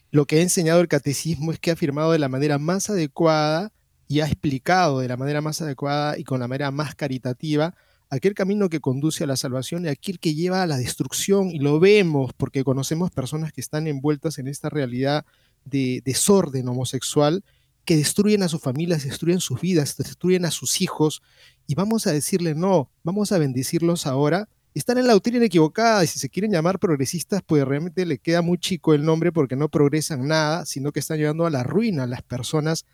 Lo que ha enseñado el catecismo es que ha afirmado de la manera más adecuada y ha explicado de la manera más adecuada y con la manera más caritativa aquel camino que conduce a la salvación y aquel que lleva a la destrucción, y lo vemos porque conocemos personas que están envueltas en esta realidad de desorden homosexual, que destruyen a sus familias, destruyen sus vidas, destruyen a sus hijos, y vamos a decirle no, vamos a bendecirlos ahora. Están en la doctrina equivocada y si se quieren llamar progresistas, pues realmente le queda muy chico el nombre porque no progresan nada, sino que están llevando a la ruina a las personas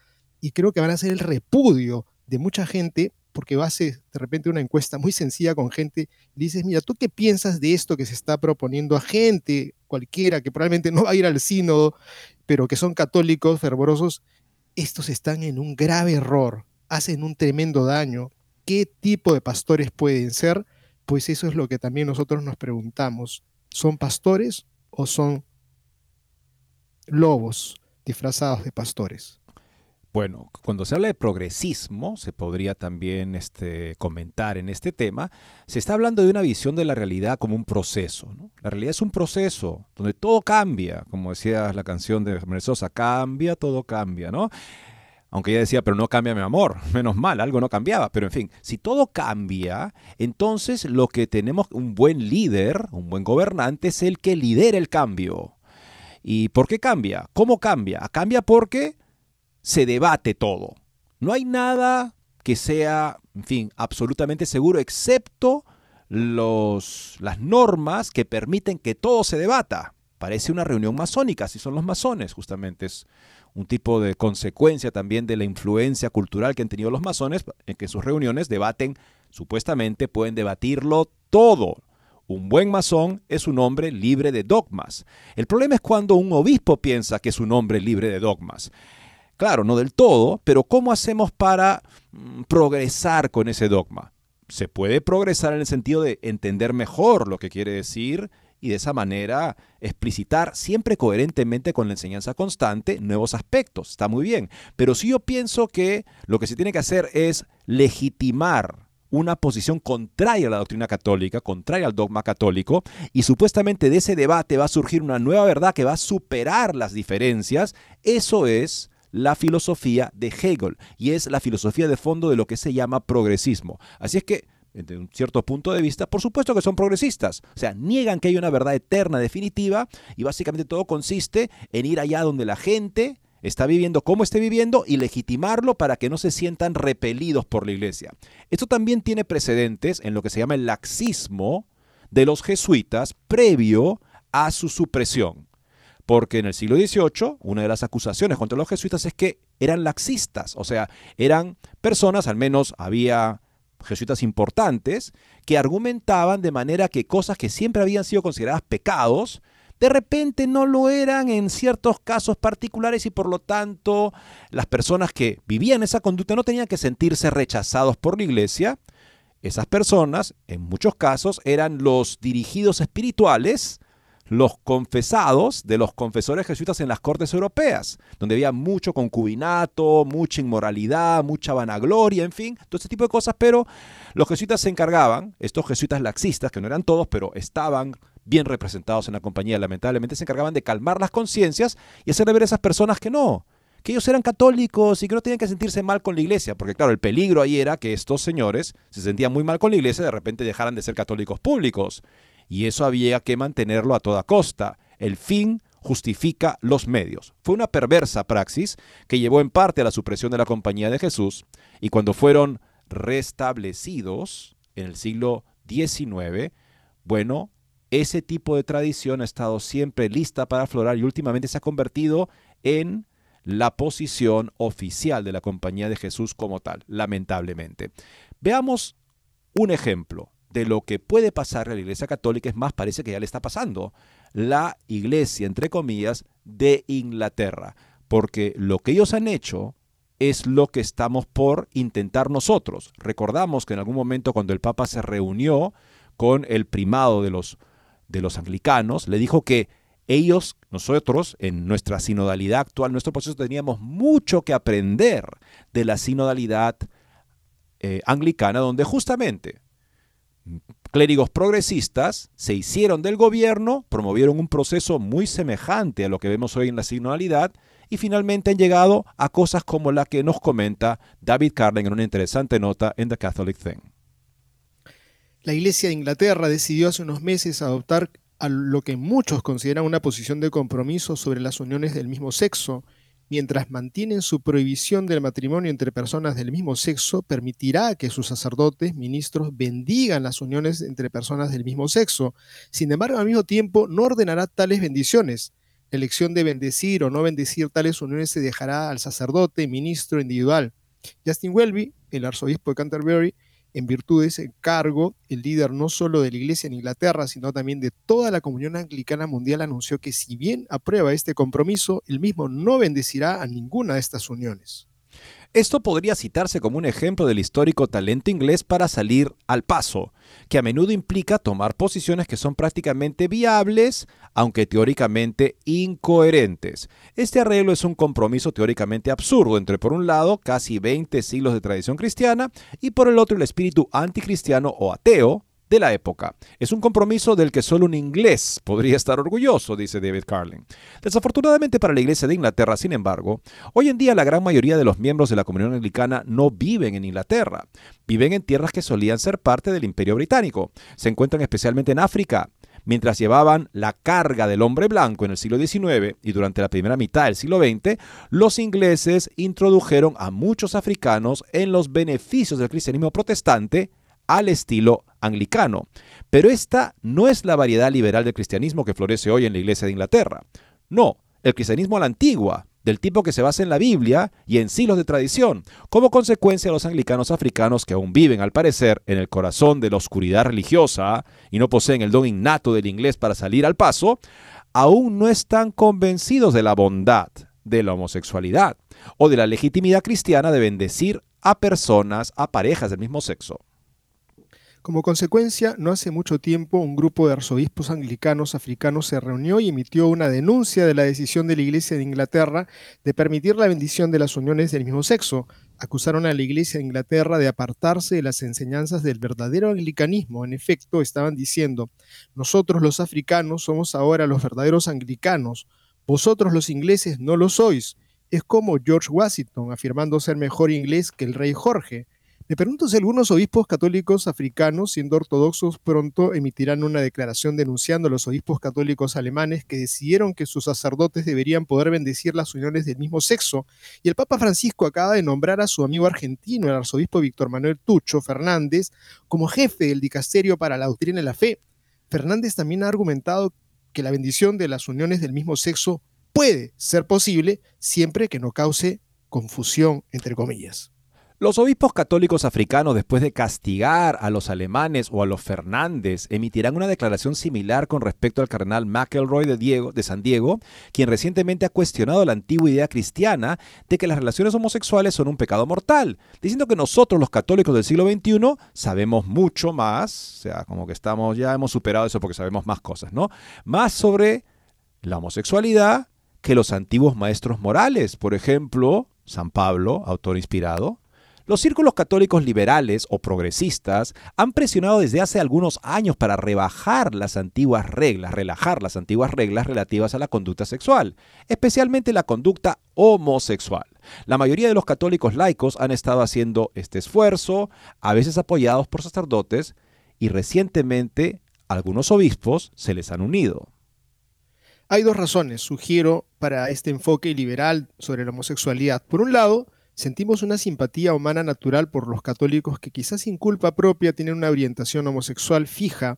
y creo que van a ser el repudio de mucha gente porque hace de repente una encuesta muy sencilla con gente y dices, mira, ¿tú qué piensas de esto que se está proponiendo a gente cualquiera que probablemente no va a ir al sínodo, pero que son católicos fervorosos? Estos están en un grave error, hacen un tremendo daño. ¿Qué tipo de pastores pueden ser? Pues eso es lo que también nosotros nos preguntamos. ¿Son pastores o son lobos disfrazados de pastores? Bueno, cuando se habla de progresismo, se podría también este, comentar en este tema, se está hablando de una visión de la realidad como un proceso. La realidad es un proceso donde todo cambia, como decía la canción de Mercedes Sosa, cambia, todo cambia, ¿no? Aunque ella decía, pero no cambia mi amor, menos mal, algo no cambiaba. Pero en fin, si todo cambia, entonces lo que tenemos, un buen líder, un buen gobernante, es el que lidera el cambio. ¿Y por qué cambia? ¿Cómo cambia? Cambia porque se debate todo. No hay nada que sea, en fin, absolutamente seguro, excepto los, las normas que permiten que todo se debata. Parece una reunión masónica, así son los masones, justamente. Es un tipo de consecuencia también de la influencia cultural que han tenido los masones, en que sus reuniones debaten, supuestamente pueden debatirlo todo. Un buen masón es un hombre libre de dogmas. El problema es cuando un obispo piensa que es un hombre libre de dogmas. Claro, no del todo, pero ¿cómo hacemos para mm, progresar con ese dogma? Se puede progresar en el sentido de entender mejor lo que quiere decir y de esa manera explicitar siempre coherentemente con la enseñanza constante nuevos aspectos. Está muy bien. Pero si yo pienso que lo que se tiene que hacer es legitimar una posición contraria a la doctrina católica, contraria al dogma católico, y supuestamente de ese debate va a surgir una nueva verdad que va a superar las diferencias, eso es la filosofía de Hegel y es la filosofía de fondo de lo que se llama progresismo. Así es que desde un cierto punto de vista, por supuesto que son progresistas. O sea, niegan que hay una verdad eterna, definitiva, y básicamente todo consiste en ir allá donde la gente está viviendo como esté viviendo y legitimarlo para que no se sientan repelidos por la iglesia. Esto también tiene precedentes en lo que se llama el laxismo de los jesuitas previo a su supresión. Porque en el siglo XVIII, una de las acusaciones contra los jesuitas es que eran laxistas, o sea, eran personas, al menos había jesuitas importantes, que argumentaban de manera que cosas que siempre habían sido consideradas pecados, de repente no lo eran en ciertos casos particulares y por lo tanto las personas que vivían esa conducta no tenían que sentirse rechazados por la iglesia. Esas personas, en muchos casos, eran los dirigidos espirituales los confesados de los confesores jesuitas en las cortes europeas, donde había mucho concubinato, mucha inmoralidad, mucha vanagloria, en fin, todo ese tipo de cosas, pero los jesuitas se encargaban, estos jesuitas laxistas, que no eran todos, pero estaban bien representados en la compañía, lamentablemente se encargaban de calmar las conciencias y hacerle ver a esas personas que no, que ellos eran católicos y que no tenían que sentirse mal con la iglesia, porque claro, el peligro ahí era que estos señores se sentían muy mal con la iglesia y de repente dejaran de ser católicos públicos y eso había que mantenerlo a toda costa. El fin justifica los medios. Fue una perversa praxis que llevó en parte a la supresión de la Compañía de Jesús y cuando fueron restablecidos en el siglo XIX, bueno, ese tipo de tradición ha estado siempre lista para aflorar y últimamente se ha convertido en la posición oficial de la Compañía de Jesús como tal, lamentablemente. Veamos un ejemplo de lo que puede pasar a la Iglesia Católica, es más, parece que ya le está pasando. La Iglesia, entre comillas, de Inglaterra. Porque lo que ellos han hecho es lo que estamos por intentar nosotros. Recordamos que en algún momento cuando el Papa se reunió con el primado de los, de los anglicanos, le dijo que ellos, nosotros, en nuestra sinodalidad actual, nuestro proceso, teníamos mucho que aprender de la sinodalidad eh, anglicana, donde justamente clérigos progresistas se hicieron del gobierno, promovieron un proceso muy semejante a lo que vemos hoy en la signalidad y finalmente han llegado a cosas como la que nos comenta David Carling en una interesante nota en The Catholic Thing. La Iglesia de Inglaterra decidió hace unos meses adoptar a lo que muchos consideran una posición de compromiso sobre las uniones del mismo sexo mientras mantienen su prohibición del matrimonio entre personas del mismo sexo, permitirá que sus sacerdotes, ministros, bendigan las uniones entre personas del mismo sexo. Sin embargo, al mismo tiempo, no ordenará tales bendiciones. La elección de bendecir o no bendecir tales uniones se dejará al sacerdote, ministro individual. Justin Welby, el arzobispo de Canterbury, en virtud de ese cargo, el líder no solo de la Iglesia en Inglaterra, sino también de toda la comunión anglicana mundial anunció que si bien aprueba este compromiso, el mismo no bendecirá a ninguna de estas uniones. Esto podría citarse como un ejemplo del histórico talento inglés para salir al paso, que a menudo implica tomar posiciones que son prácticamente viables, aunque teóricamente incoherentes. Este arreglo es un compromiso teóricamente absurdo entre, por un lado, casi 20 siglos de tradición cristiana y por el otro el espíritu anticristiano o ateo de la época. Es un compromiso del que solo un inglés podría estar orgulloso, dice David Carlin. Desafortunadamente para la Iglesia de Inglaterra, sin embargo, hoy en día la gran mayoría de los miembros de la comunión anglicana no viven en Inglaterra. Viven en tierras que solían ser parte del Imperio Británico. Se encuentran especialmente en África, mientras llevaban la carga del hombre blanco en el siglo XIX y durante la primera mitad del siglo XX, los ingleses introdujeron a muchos africanos en los beneficios del cristianismo protestante al estilo anglicano. Pero esta no es la variedad liberal del cristianismo que florece hoy en la Iglesia de Inglaterra. No, el cristianismo a la antigua, del tipo que se basa en la Biblia y en siglos de tradición. Como consecuencia, los anglicanos africanos que aún viven, al parecer, en el corazón de la oscuridad religiosa y no poseen el don innato del inglés para salir al paso, aún no están convencidos de la bondad de la homosexualidad o de la legitimidad cristiana de bendecir a personas, a parejas del mismo sexo. Como consecuencia, no hace mucho tiempo un grupo de arzobispos anglicanos africanos se reunió y emitió una denuncia de la decisión de la Iglesia de Inglaterra de permitir la bendición de las uniones del mismo sexo. Acusaron a la Iglesia de Inglaterra de apartarse de las enseñanzas del verdadero anglicanismo. En efecto, estaban diciendo, nosotros los africanos somos ahora los verdaderos anglicanos, vosotros los ingleses no lo sois. Es como George Washington afirmando ser mejor inglés que el rey Jorge. Me pregunto si algunos obispos católicos africanos, siendo ortodoxos, pronto emitirán una declaración denunciando a los obispos católicos alemanes que decidieron que sus sacerdotes deberían poder bendecir las uniones del mismo sexo. Y el Papa Francisco acaba de nombrar a su amigo argentino, el arzobispo Víctor Manuel Tucho Fernández, como jefe del dicasterio para la doctrina de la fe. Fernández también ha argumentado que la bendición de las uniones del mismo sexo puede ser posible siempre que no cause confusión, entre comillas. Los obispos católicos africanos, después de castigar a los alemanes o a los Fernández, emitirán una declaración similar con respecto al cardenal McElroy de, Diego, de San Diego, quien recientemente ha cuestionado la antigua idea cristiana de que las relaciones homosexuales son un pecado mortal, diciendo que nosotros los católicos del siglo XXI sabemos mucho más, o sea, como que estamos ya hemos superado eso porque sabemos más cosas, ¿no? Más sobre la homosexualidad que los antiguos maestros morales, por ejemplo, San Pablo, autor inspirado, los círculos católicos liberales o progresistas han presionado desde hace algunos años para rebajar las antiguas reglas, relajar las antiguas reglas relativas a la conducta sexual, especialmente la conducta homosexual. La mayoría de los católicos laicos han estado haciendo este esfuerzo, a veces apoyados por sacerdotes, y recientemente algunos obispos se les han unido. Hay dos razones, sugiero, para este enfoque liberal sobre la homosexualidad. Por un lado, Sentimos una simpatía humana natural por los católicos que quizás sin culpa propia tienen una orientación homosexual fija,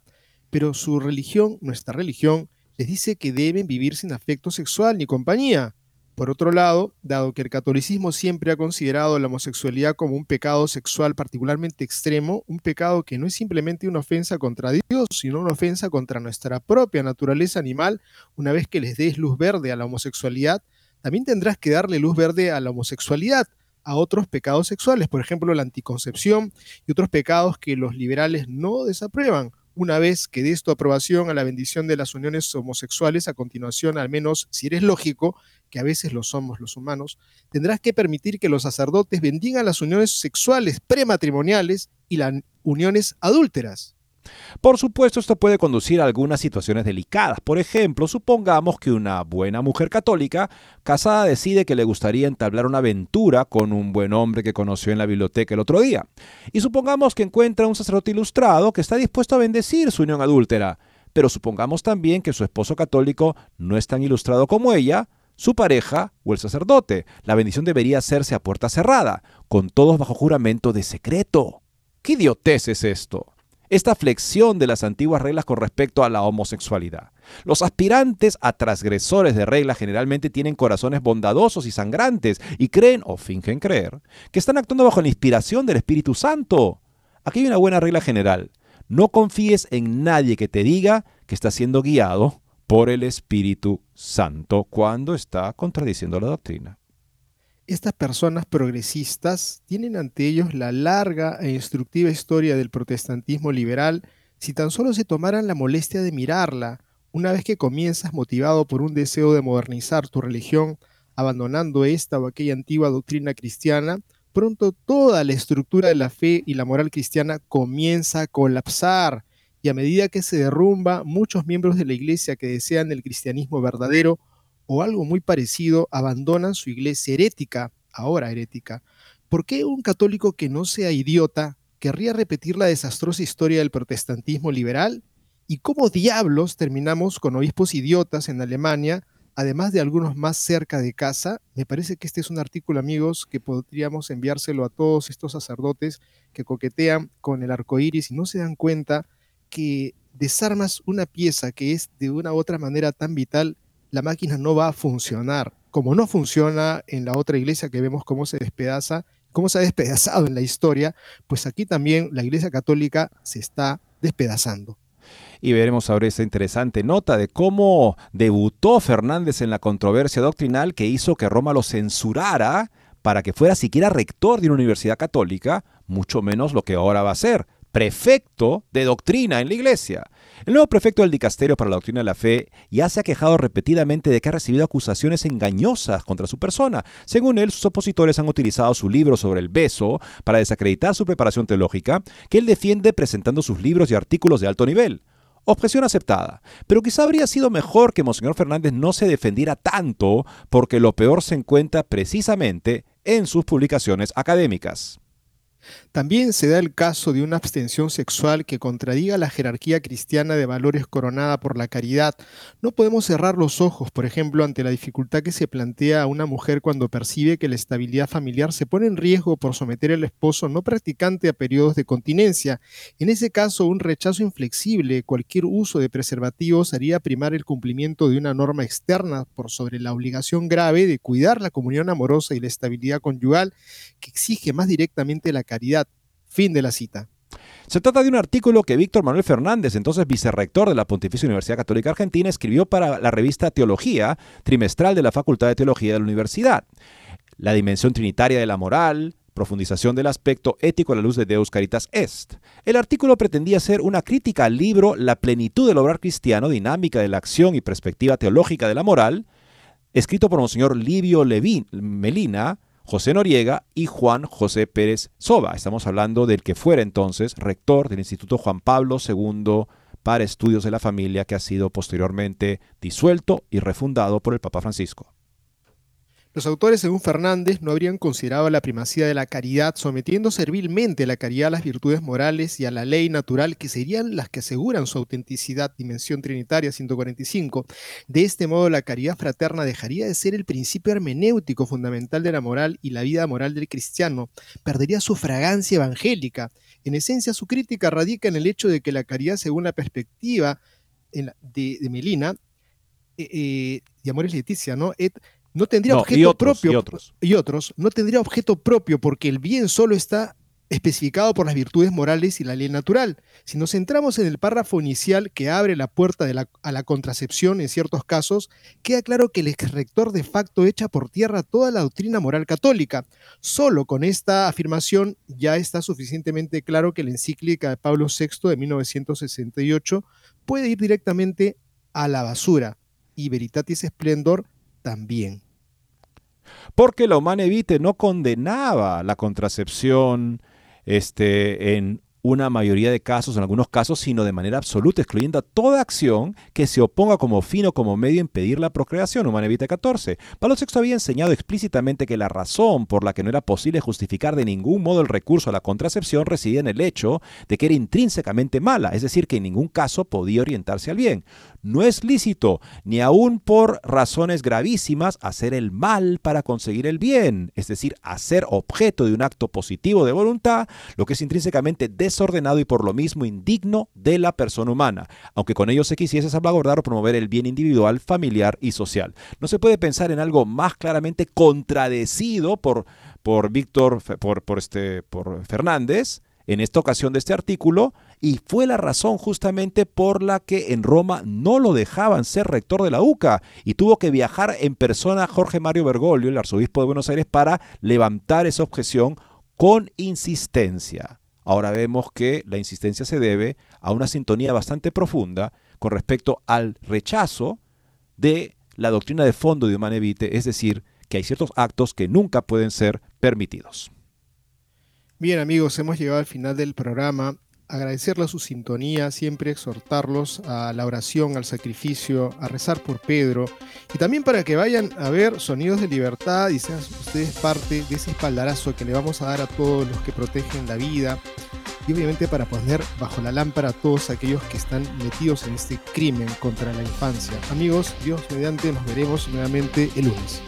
pero su religión, nuestra religión, les dice que deben vivir sin afecto sexual ni compañía. Por otro lado, dado que el catolicismo siempre ha considerado la homosexualidad como un pecado sexual particularmente extremo, un pecado que no es simplemente una ofensa contra Dios, sino una ofensa contra nuestra propia naturaleza animal, una vez que les des luz verde a la homosexualidad, también tendrás que darle luz verde a la homosexualidad, a otros pecados sexuales, por ejemplo la anticoncepción y otros pecados que los liberales no desaprueban. Una vez que des tu aprobación a la bendición de las uniones homosexuales, a continuación, al menos si eres lógico, que a veces lo somos los humanos, tendrás que permitir que los sacerdotes bendigan las uniones sexuales prematrimoniales y las uniones adúlteras. Por supuesto, esto puede conducir a algunas situaciones delicadas. Por ejemplo, supongamos que una buena mujer católica casada decide que le gustaría entablar una aventura con un buen hombre que conoció en la biblioteca el otro día. Y supongamos que encuentra un sacerdote ilustrado que está dispuesto a bendecir su unión adúltera. Pero supongamos también que su esposo católico no es tan ilustrado como ella, su pareja o el sacerdote. La bendición debería hacerse a puerta cerrada, con todos bajo juramento de secreto. ¿Qué idiotez es esto? Esta flexión de las antiguas reglas con respecto a la homosexualidad. Los aspirantes a transgresores de reglas generalmente tienen corazones bondadosos y sangrantes y creen o fingen creer que están actuando bajo la inspiración del Espíritu Santo. Aquí hay una buena regla general. No confíes en nadie que te diga que está siendo guiado por el Espíritu Santo cuando está contradiciendo la doctrina. Estas personas progresistas tienen ante ellos la larga e instructiva historia del protestantismo liberal si tan solo se tomaran la molestia de mirarla, una vez que comienzas motivado por un deseo de modernizar tu religión, abandonando esta o aquella antigua doctrina cristiana, pronto toda la estructura de la fe y la moral cristiana comienza a colapsar y a medida que se derrumba, muchos miembros de la iglesia que desean el cristianismo verdadero o algo muy parecido abandonan su iglesia herética, ahora herética. ¿Por qué un católico que no sea idiota querría repetir la desastrosa historia del protestantismo liberal? ¿Y cómo diablos terminamos con obispos idiotas en Alemania además de algunos más cerca de casa, me parece que este es un artículo, amigos, que podríamos enviárselo a todos estos sacerdotes que coquetean con el arco iris y no se dan cuenta que desarmas una pieza que es de una u otra manera tan vital, la máquina no va a funcionar. Como no funciona en la otra iglesia que vemos cómo se despedaza, cómo se ha despedazado en la historia, pues aquí también la iglesia católica se está despedazando y veremos ahora esta interesante nota de cómo debutó Fernández en la controversia doctrinal que hizo que Roma lo censurara para que fuera siquiera rector de una universidad católica, mucho menos lo que ahora va a ser, prefecto de doctrina en la iglesia. El nuevo prefecto del dicasterio para la doctrina de la fe ya se ha quejado repetidamente de que ha recibido acusaciones engañosas contra su persona. Según él, sus opositores han utilizado su libro sobre el beso para desacreditar su preparación teológica, que él defiende presentando sus libros y artículos de alto nivel. Objeción aceptada. Pero quizá habría sido mejor que Monseñor Fernández no se defendiera tanto porque lo peor se encuentra precisamente en sus publicaciones académicas. También se da el caso de una abstención sexual que contradiga la jerarquía cristiana de valores coronada por la caridad. No podemos cerrar los ojos, por ejemplo, ante la dificultad que se plantea a una mujer cuando percibe que la estabilidad familiar se pone en riesgo por someter al esposo no practicante a periodos de continencia. En ese caso, un rechazo inflexible, cualquier uso de preservativos haría primar el cumplimiento de una norma externa por sobre la obligación grave de cuidar la comunión amorosa y la estabilidad conyugal que exige más directamente la caridad Fin de la cita. Se trata de un artículo que Víctor Manuel Fernández, entonces vicerrector de la Pontificia Universidad Católica Argentina, escribió para la revista Teología, trimestral de la Facultad de Teología de la Universidad. La dimensión trinitaria de la moral, profundización del aspecto ético a la luz de Deus Caritas Est. El artículo pretendía ser una crítica al libro La plenitud del obrar cristiano, dinámica de la acción y perspectiva teológica de la moral, escrito por Monseñor Livio Levín, Melina, José Noriega y Juan José Pérez Soba. Estamos hablando del que fuera entonces rector del Instituto Juan Pablo II para Estudios de la Familia, que ha sido posteriormente disuelto y refundado por el Papa Francisco. Los autores, según Fernández, no habrían considerado la primacía de la caridad, sometiendo servilmente la caridad a las virtudes morales y a la ley natural, que serían las que aseguran su autenticidad, dimensión trinitaria 145. De este modo, la caridad fraterna dejaría de ser el principio hermenéutico fundamental de la moral y la vida moral del cristiano, perdería su fragancia evangélica. En esencia, su crítica radica en el hecho de que la caridad, según la perspectiva de, Melina, eh, eh, de Amores Leticia, ¿no? No tendría objeto propio. Y otros. y otros. No tendría objeto propio porque el bien solo está especificado por las virtudes morales y la ley natural. Si nos centramos en el párrafo inicial que abre la puerta a la contracepción en ciertos casos, queda claro que el ex rector de facto echa por tierra toda la doctrina moral católica. Solo con esta afirmación ya está suficientemente claro que la encíclica de Pablo VI de 1968 puede ir directamente a la basura y Veritatis Splendor también. Porque la Humane Vitae no condenaba la contracepción este, en una mayoría de casos, en algunos casos, sino de manera absoluta, excluyendo toda acción que se oponga como fin o como medio a impedir la procreación, Humana Vitae 14. Pablo VI había enseñado explícitamente que la razón por la que no era posible justificar de ningún modo el recurso a la contracepción residía en el hecho de que era intrínsecamente mala, es decir, que en ningún caso podía orientarse al bien. No es lícito, ni aun por razones gravísimas, hacer el mal para conseguir el bien, es decir, hacer objeto de un acto positivo de voluntad, lo que es intrínsecamente desordenado y por lo mismo indigno de la persona humana, aunque con ello se quisiese salvaguardar o promover el bien individual, familiar y social. No se puede pensar en algo más claramente contradecido por, por Víctor, por, por, este, por Fernández, en esta ocasión de este artículo, y fue la razón justamente por la que en Roma no lo dejaban ser rector de la UCA y tuvo que viajar en persona Jorge Mario Bergoglio, el arzobispo de Buenos Aires, para levantar esa objeción con insistencia. Ahora vemos que la insistencia se debe a una sintonía bastante profunda con respecto al rechazo de la doctrina de fondo de Humane Vitae, es decir, que hay ciertos actos que nunca pueden ser permitidos. Bien amigos, hemos llegado al final del programa agradecerles su sintonía, siempre exhortarlos a la oración, al sacrificio, a rezar por Pedro y también para que vayan a ver Sonidos de Libertad y sean ustedes parte de ese espaldarazo que le vamos a dar a todos los que protegen la vida y obviamente para poner bajo la lámpara a todos aquellos que están metidos en este crimen contra la infancia. Amigos, Dios mediante, nos veremos nuevamente el lunes.